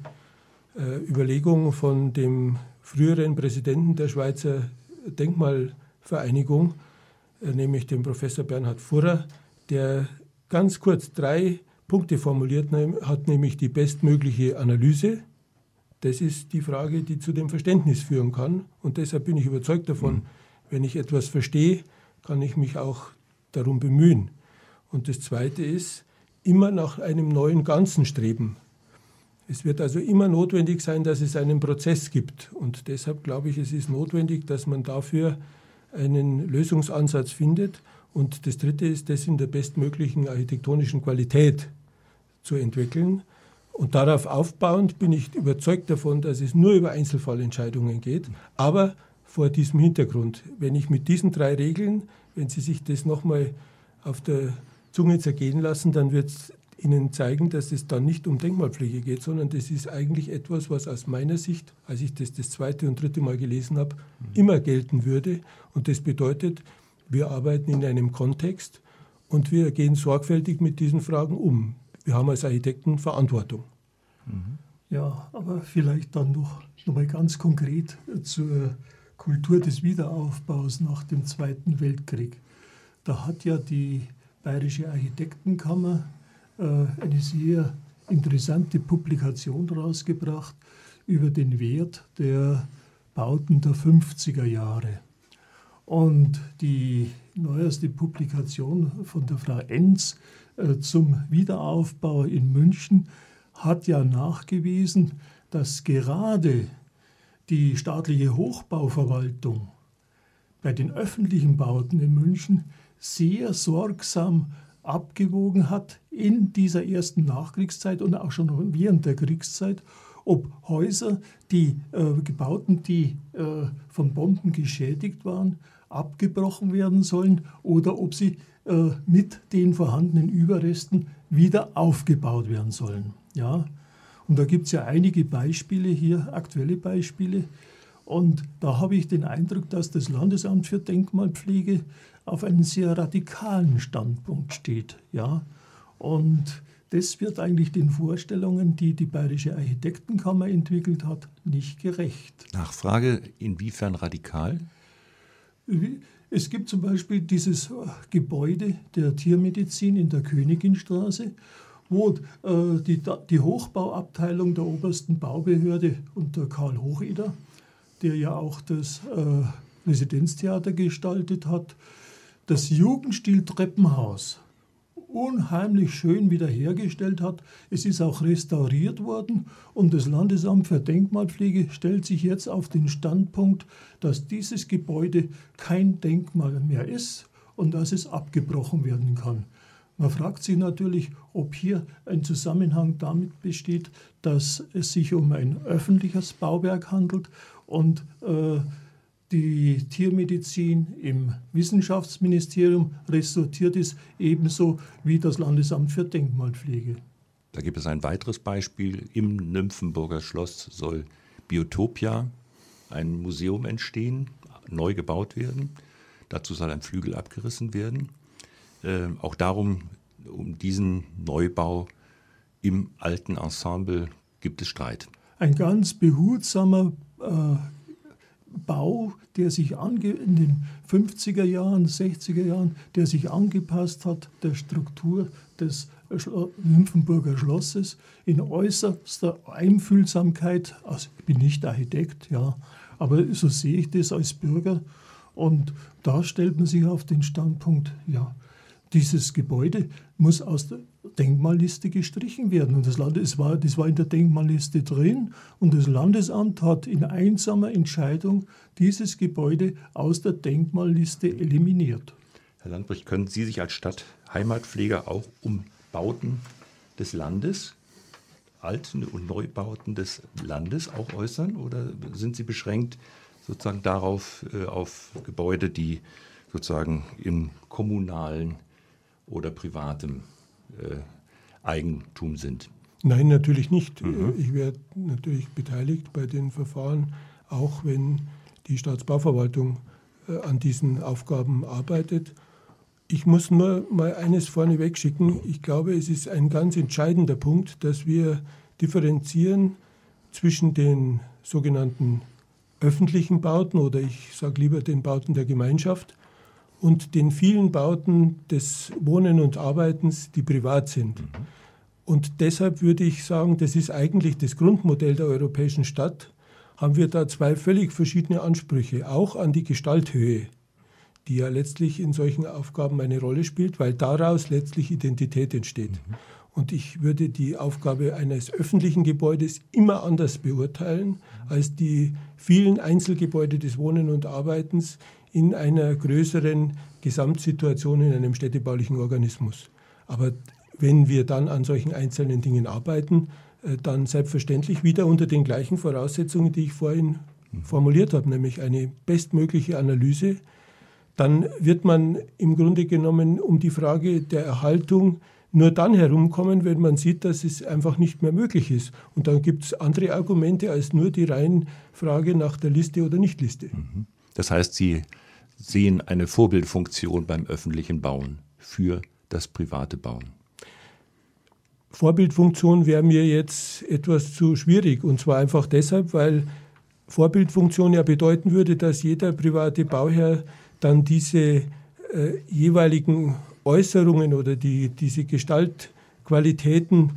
äh, Überlegung von dem früheren Präsidenten der Schweizer Denkmalvereinigung, äh, nämlich dem Professor Bernhard Furrer, der ganz kurz drei Punkte formuliert hat, nämlich die bestmögliche Analyse. Das ist die Frage, die zu dem Verständnis führen kann. Und deshalb bin ich überzeugt davon, mhm. wenn ich etwas verstehe, kann ich mich auch darum bemühen. Und das Zweite ist, immer nach einem neuen Ganzen streben. Es wird also immer notwendig sein, dass es einen Prozess gibt. Und deshalb glaube ich, es ist notwendig, dass man dafür einen Lösungsansatz findet. Und das Dritte ist, das in der bestmöglichen architektonischen Qualität zu entwickeln. Und darauf aufbauend bin ich überzeugt davon, dass es nur über Einzelfallentscheidungen geht. Aber vor diesem Hintergrund. Wenn ich mit diesen drei Regeln, wenn Sie sich das nochmal auf der Zunge zergehen lassen, dann wird es Ihnen zeigen, dass es dann nicht um Denkmalpflege geht, sondern das ist eigentlich etwas, was aus meiner Sicht, als ich das das zweite und dritte Mal gelesen habe, mhm. immer gelten würde. Und das bedeutet, wir arbeiten in einem Kontext und wir gehen sorgfältig mit diesen Fragen um. Wir haben als Architekten Verantwortung. Mhm. Ja, aber vielleicht dann noch, noch mal ganz konkret zur Kultur des Wiederaufbaus nach dem Zweiten Weltkrieg. Da hat ja die Bayerische Architektenkammer eine sehr interessante Publikation rausgebracht über den Wert der Bauten der 50er Jahre. Und die neueste Publikation von der Frau Enz äh, zum Wiederaufbau in München hat ja nachgewiesen, dass gerade die staatliche Hochbauverwaltung bei den öffentlichen Bauten in München sehr sorgsam abgewogen hat in dieser ersten Nachkriegszeit und auch schon während der Kriegszeit, ob Häuser, die äh, gebauten, die äh, von Bomben geschädigt waren, abgebrochen werden sollen oder ob sie äh, mit den vorhandenen Überresten wieder aufgebaut werden sollen. Ja? Und da gibt es ja einige Beispiele hier, aktuelle Beispiele. Und da habe ich den Eindruck, dass das Landesamt für Denkmalpflege auf einem sehr radikalen Standpunkt steht. Ja? Und das wird eigentlich den Vorstellungen, die die Bayerische Architektenkammer entwickelt hat, nicht gerecht. Nachfrage, inwiefern radikal? Es gibt zum Beispiel dieses Gebäude der Tiermedizin in der Königinstraße, wo äh, die, die Hochbauabteilung der obersten Baubehörde unter Karl Hocheder, der ja auch das äh, Residenztheater gestaltet hat, das Jugendstil-Treppenhaus unheimlich schön wiederhergestellt hat. Es ist auch restauriert worden und das Landesamt für Denkmalpflege stellt sich jetzt auf den Standpunkt, dass dieses Gebäude kein Denkmal mehr ist und dass es abgebrochen werden kann. Man fragt sich natürlich, ob hier ein Zusammenhang damit besteht, dass es sich um ein öffentliches Bauwerk handelt und äh, die Tiermedizin im Wissenschaftsministerium ressortiert ist, ebenso wie das Landesamt für Denkmalpflege. Da gibt es ein weiteres Beispiel. Im Nymphenburger Schloss soll Biotopia, ein Museum entstehen, neu gebaut werden. Dazu soll ein Flügel abgerissen werden. Äh, auch darum, um diesen Neubau im alten Ensemble gibt es Streit. Ein ganz behutsamer äh, Bau, der sich in den 50er Jahren, 60er Jahren, der sich angepasst hat der Struktur des Nymphenburger Schlosses in äußerster Einfühlsamkeit. Also ich bin nicht Architekt, ja, aber so sehe ich das als Bürger. Und da stellt man sich auf den Standpunkt, ja, dieses Gebäude muss aus der Denkmalliste gestrichen werden. Und das, Landes, war, das war in der Denkmalliste drin und das Landesamt hat in einsamer Entscheidung dieses Gebäude aus der Denkmalliste eliminiert. Herr Landbrich, können Sie sich als Stadtheimatpfleger auch um Bauten des Landes, alten und Neubauten des Landes auch äußern oder sind Sie beschränkt sozusagen darauf, äh, auf Gebäude, die sozusagen im kommunalen oder privatem äh, Eigentum sind. Nein, natürlich nicht. Mhm. Ich werde natürlich beteiligt bei den Verfahren, auch wenn die Staatsbauverwaltung äh, an diesen Aufgaben arbeitet. Ich muss nur mal eines vorneweg schicken. Ich glaube, es ist ein ganz entscheidender Punkt, dass wir differenzieren zwischen den sogenannten öffentlichen Bauten oder ich sage lieber den Bauten der Gemeinschaft und den vielen Bauten des Wohnen und Arbeitens, die privat sind. Mhm. Und deshalb würde ich sagen, das ist eigentlich das Grundmodell der europäischen Stadt, haben wir da zwei völlig verschiedene Ansprüche, auch an die Gestalthöhe, die ja letztlich in solchen Aufgaben eine Rolle spielt, weil daraus letztlich Identität entsteht. Mhm. Und ich würde die Aufgabe eines öffentlichen Gebäudes immer anders beurteilen als die vielen Einzelgebäude des Wohnen und Arbeitens, in einer größeren Gesamtsituation in einem städtebaulichen Organismus. Aber wenn wir dann an solchen einzelnen Dingen arbeiten, äh, dann selbstverständlich wieder unter den gleichen Voraussetzungen, die ich vorhin formuliert habe, nämlich eine bestmögliche Analyse, dann wird man im Grunde genommen um die Frage der Erhaltung nur dann herumkommen, wenn man sieht, dass es einfach nicht mehr möglich ist. Und dann gibt es andere Argumente als nur die reine Frage nach der Liste oder Nichtliste. Mhm. Das heißt, Sie sehen eine Vorbildfunktion beim öffentlichen Bauen für das private Bauen. Vorbildfunktion wäre mir jetzt etwas zu schwierig. Und zwar einfach deshalb, weil Vorbildfunktion ja bedeuten würde, dass jeder private Bauherr dann diese äh, jeweiligen Äußerungen oder die, diese Gestaltqualitäten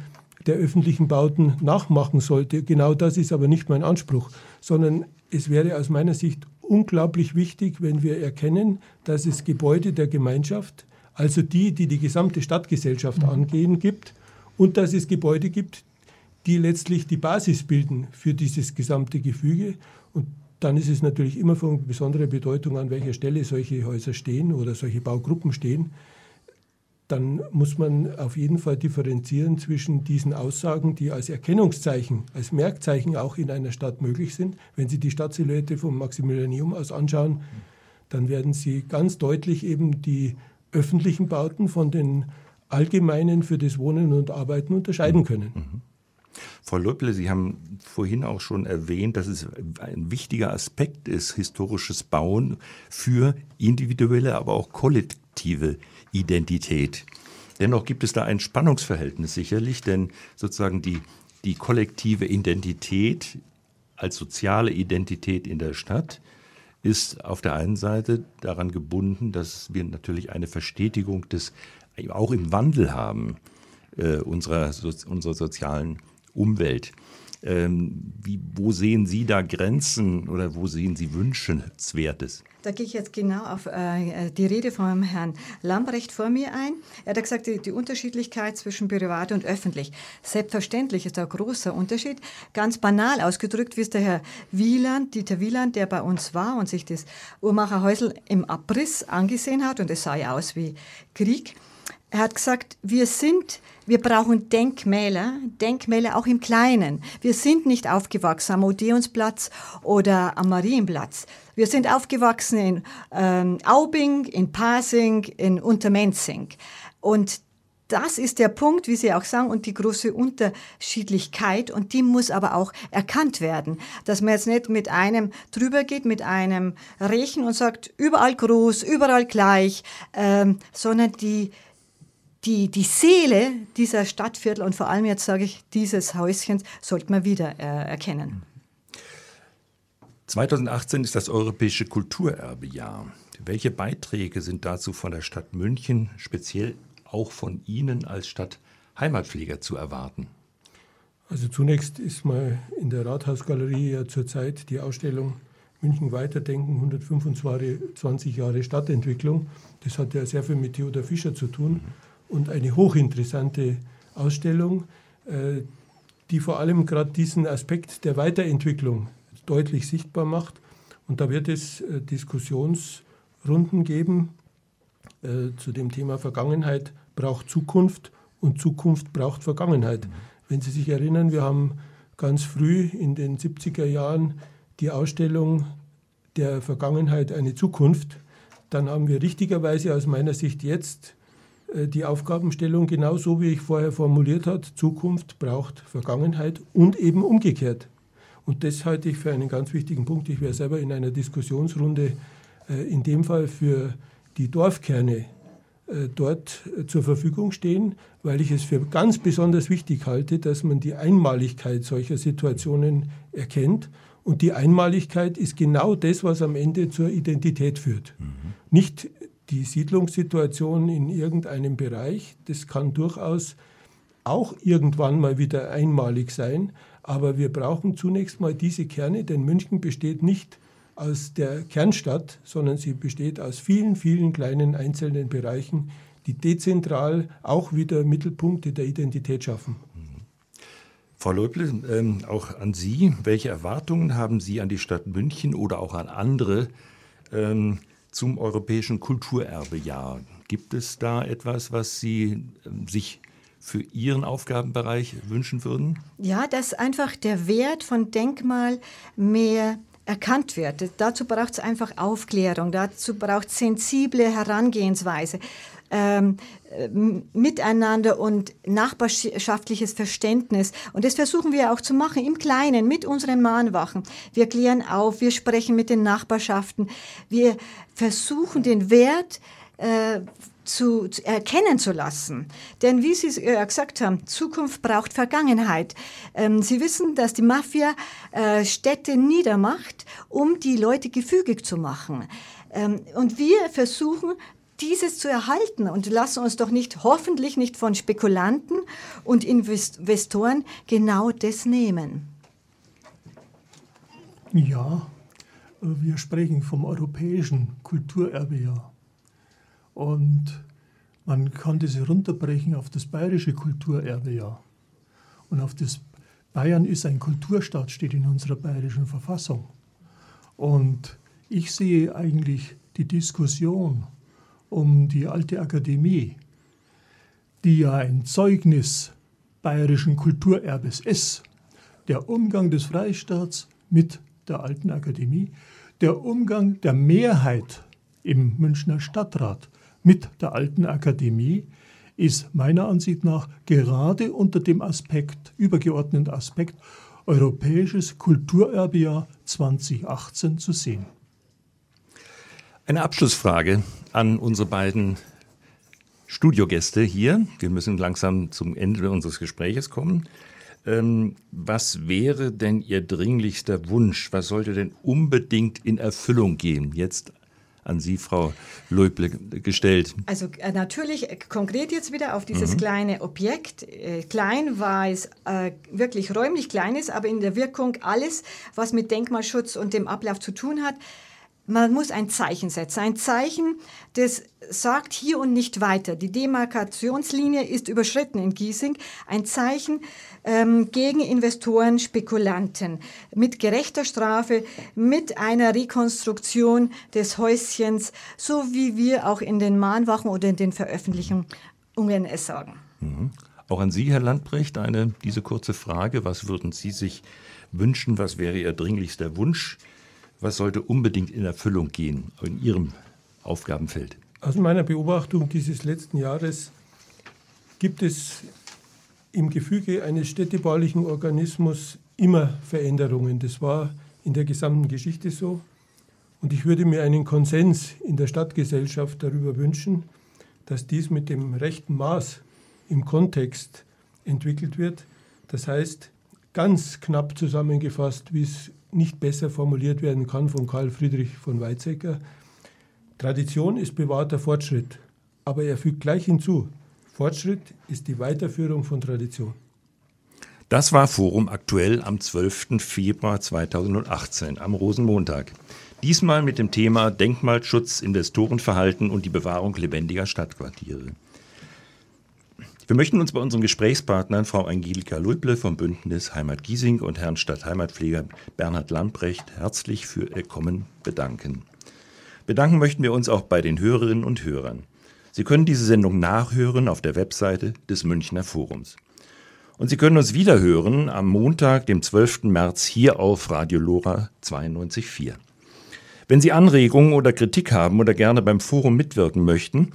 der öffentlichen Bauten nachmachen sollte. Genau das ist aber nicht mein Anspruch, sondern es wäre aus meiner Sicht unglaublich wichtig, wenn wir erkennen, dass es Gebäude der Gemeinschaft, also die, die die gesamte Stadtgesellschaft angehen, gibt und dass es Gebäude gibt, die letztlich die Basis bilden für dieses gesamte Gefüge. Und dann ist es natürlich immer von besonderer Bedeutung, an welcher Stelle solche Häuser stehen oder solche Baugruppen stehen. Dann muss man auf jeden Fall differenzieren zwischen diesen Aussagen, die als Erkennungszeichen, als Merkzeichen auch in einer Stadt möglich sind. Wenn Sie die Stadtsilhouette vom Maximilianeum aus anschauen, dann werden Sie ganz deutlich eben die öffentlichen Bauten von den allgemeinen für das Wohnen und Arbeiten unterscheiden können. Mhm. Frau Löble, Sie haben vorhin auch schon erwähnt, dass es ein wichtiger Aspekt ist, historisches Bauen für individuelle, aber auch kollektive Identität. Dennoch gibt es da ein Spannungsverhältnis sicherlich, denn sozusagen die, die kollektive Identität als soziale Identität in der Stadt ist auf der einen Seite daran gebunden, dass wir natürlich eine Verstetigung des auch im Wandel haben äh, unserer, unserer sozialen Umwelt. Ähm, wie, wo sehen Sie da Grenzen oder wo sehen Sie Wünschenswertes? Da gehe ich jetzt genau auf äh, die Rede von Herrn Lambrecht vor mir ein. Er hat gesagt, die, die, Unterschiedlichkeit zwischen privat und öffentlich. Selbstverständlich ist da ein großer Unterschied. Ganz banal ausgedrückt, wie es der Herr Wieland, Dieter Wieland, der bei uns war und sich das Uhrmacherhäusl im Abriss angesehen hat, und es sah ja aus wie Krieg, er hat gesagt, wir sind, wir brauchen Denkmäler, Denkmäler auch im Kleinen. Wir sind nicht aufgewachsen am Odeonsplatz oder am Marienplatz. Wir sind aufgewachsen in ähm, Aubing, in Pasing, in Untermenzing. Und das ist der Punkt, wie Sie auch sagen, und die große Unterschiedlichkeit. Und die muss aber auch erkannt werden. Dass man jetzt nicht mit einem drüber geht, mit einem Rechen und sagt, überall groß, überall gleich, ähm, sondern die, die, die Seele dieser Stadtviertel und vor allem jetzt sage ich dieses Häuschens sollte man wieder äh, erkennen. 2018 ist das Europäische Kulturerbejahr. Welche Beiträge sind dazu von der Stadt München, speziell auch von Ihnen als Stadt Heimatpfleger zu erwarten? Also zunächst ist mal in der Rathausgalerie ja zurzeit die Ausstellung München Weiterdenken, 125 Jahre Stadtentwicklung. Das hat ja sehr viel mit Theodor Fischer zu tun und eine hochinteressante Ausstellung, äh, die vor allem gerade diesen Aspekt der Weiterentwicklung deutlich sichtbar macht. Und da wird es äh, Diskussionsrunden geben äh, zu dem Thema Vergangenheit braucht Zukunft und Zukunft braucht Vergangenheit. Wenn Sie sich erinnern, wir haben ganz früh in den 70er Jahren die Ausstellung der Vergangenheit eine Zukunft. Dann haben wir richtigerweise aus meiner Sicht jetzt die Aufgabenstellung genauso, wie ich vorher formuliert habe, Zukunft braucht Vergangenheit und eben umgekehrt. Und das halte ich für einen ganz wichtigen Punkt. Ich werde selber in einer Diskussionsrunde äh, in dem Fall für die Dorfkerne äh, dort zur Verfügung stehen, weil ich es für ganz besonders wichtig halte, dass man die Einmaligkeit solcher Situationen erkennt. Und die Einmaligkeit ist genau das, was am Ende zur Identität führt. Mhm. Nicht die Siedlungssituation in irgendeinem Bereich, das kann durchaus auch irgendwann mal wieder einmalig sein, aber wir brauchen zunächst mal diese Kerne, denn München besteht nicht aus der Kernstadt, sondern sie besteht aus vielen, vielen kleinen einzelnen Bereichen, die dezentral auch wieder Mittelpunkte der Identität schaffen. Frau Leuble, ähm, auch an Sie, welche Erwartungen haben Sie an die Stadt München oder auch an andere ähm, zum Europäischen Kulturerbejahr. Gibt es da etwas, was Sie ähm, sich für Ihren Aufgabenbereich wünschen würden? Ja, dass einfach der Wert von Denkmal mehr erkannt wird. Dazu braucht es einfach Aufklärung, dazu braucht es sensible Herangehensweise ähm, Miteinander und nachbarschaftliches Verständnis. Und das versuchen wir auch zu machen im Kleinen mit unseren Mahnwachen. Wir klären auf, wir sprechen mit den Nachbarschaften, wir versuchen den Wert äh, zu, zu, erkennen zu lassen. Denn wie Sie äh, gesagt haben, Zukunft braucht Vergangenheit. Ähm, Sie wissen, dass die Mafia äh, Städte niedermacht, um die Leute gefügig zu machen. Ähm, und wir versuchen, dieses zu erhalten und lassen uns doch nicht, hoffentlich nicht von Spekulanten und Investoren genau das nehmen. Ja, wir sprechen vom europäischen Kulturerbejahr. Und man kann das runterbrechen auf das bayerische Kulturerbejahr. Und auf das Bayern ist ein Kulturstaat, steht in unserer bayerischen Verfassung. Und ich sehe eigentlich die Diskussion um die alte Akademie, die ja ein Zeugnis bayerischen Kulturerbes ist, der Umgang des Freistaats mit der alten Akademie, der Umgang der Mehrheit im Münchner Stadtrat mit der alten Akademie ist meiner Ansicht nach gerade unter dem Aspekt, übergeordneten Aspekt Europäisches Kulturerbejahr 2018 zu sehen. Eine Abschlussfrage an unsere beiden Studiogäste hier. Wir müssen langsam zum Ende unseres Gespräches kommen. Ähm, was wäre denn Ihr dringlichster Wunsch? Was sollte denn unbedingt in Erfüllung gehen? Jetzt an Sie, Frau Leuble, gestellt. Also äh, natürlich äh, konkret jetzt wieder auf dieses mhm. kleine Objekt. Äh, klein war es äh, wirklich räumlich klein ist, aber in der Wirkung alles, was mit Denkmalschutz und dem Ablauf zu tun hat, man muss ein Zeichen setzen. Ein Zeichen, das sagt hier und nicht weiter. Die Demarkationslinie ist überschritten in Giesing. Ein Zeichen ähm, gegen Investoren, Spekulanten. Mit gerechter Strafe, mit einer Rekonstruktion des Häuschens, so wie wir auch in den Mahnwachen oder in den Veröffentlichungen es sagen. Mhm. Auch an Sie, Herr Landbrecht, eine, diese kurze Frage. Was würden Sie sich wünschen? Was wäre Ihr dringlichster Wunsch? Was sollte unbedingt in Erfüllung gehen in Ihrem Aufgabenfeld? Aus meiner Beobachtung dieses letzten Jahres gibt es im Gefüge eines städtebaulichen Organismus immer Veränderungen. Das war in der gesamten Geschichte so. Und ich würde mir einen Konsens in der Stadtgesellschaft darüber wünschen, dass dies mit dem rechten Maß im Kontext entwickelt wird. Das heißt, ganz knapp zusammengefasst, wie es nicht besser formuliert werden kann von Karl Friedrich von Weizsäcker. Tradition ist bewahrter Fortschritt, aber er fügt gleich hinzu, Fortschritt ist die Weiterführung von Tradition. Das war Forum aktuell am 12. Februar 2018, am Rosenmontag. Diesmal mit dem Thema Denkmalschutz, Investorenverhalten und die Bewahrung lebendiger Stadtquartiere. Wir möchten uns bei unseren Gesprächspartnern, Frau Angelika Leuble vom Bündnis Heimat Giesing und Herrn Stadtheimatpfleger Bernhard Lamprecht herzlich für Ihr Kommen bedanken. Bedanken möchten wir uns auch bei den Hörerinnen und Hörern. Sie können diese Sendung nachhören auf der Webseite des Münchner Forums. Und Sie können uns wiederhören am Montag, dem 12. März hier auf Radio Lora 92.4. Wenn Sie Anregungen oder Kritik haben oder gerne beim Forum mitwirken möchten,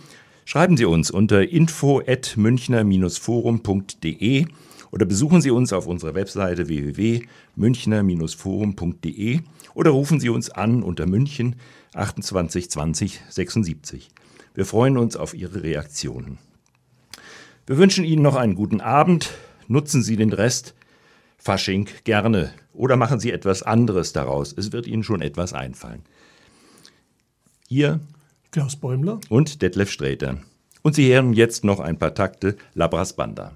Schreiben Sie uns unter info@münchner-forum.de oder besuchen Sie uns auf unserer Webseite www.münchner-forum.de oder rufen Sie uns an unter München 28 20 76. Wir freuen uns auf Ihre Reaktionen. Wir wünschen Ihnen noch einen guten Abend. Nutzen Sie den Rest Fasching gerne oder machen Sie etwas anderes daraus. Es wird Ihnen schon etwas einfallen. Ihr Klaus Bäumler und Detlef Sträter. Und Sie hören jetzt noch ein paar Takte Labras Banda.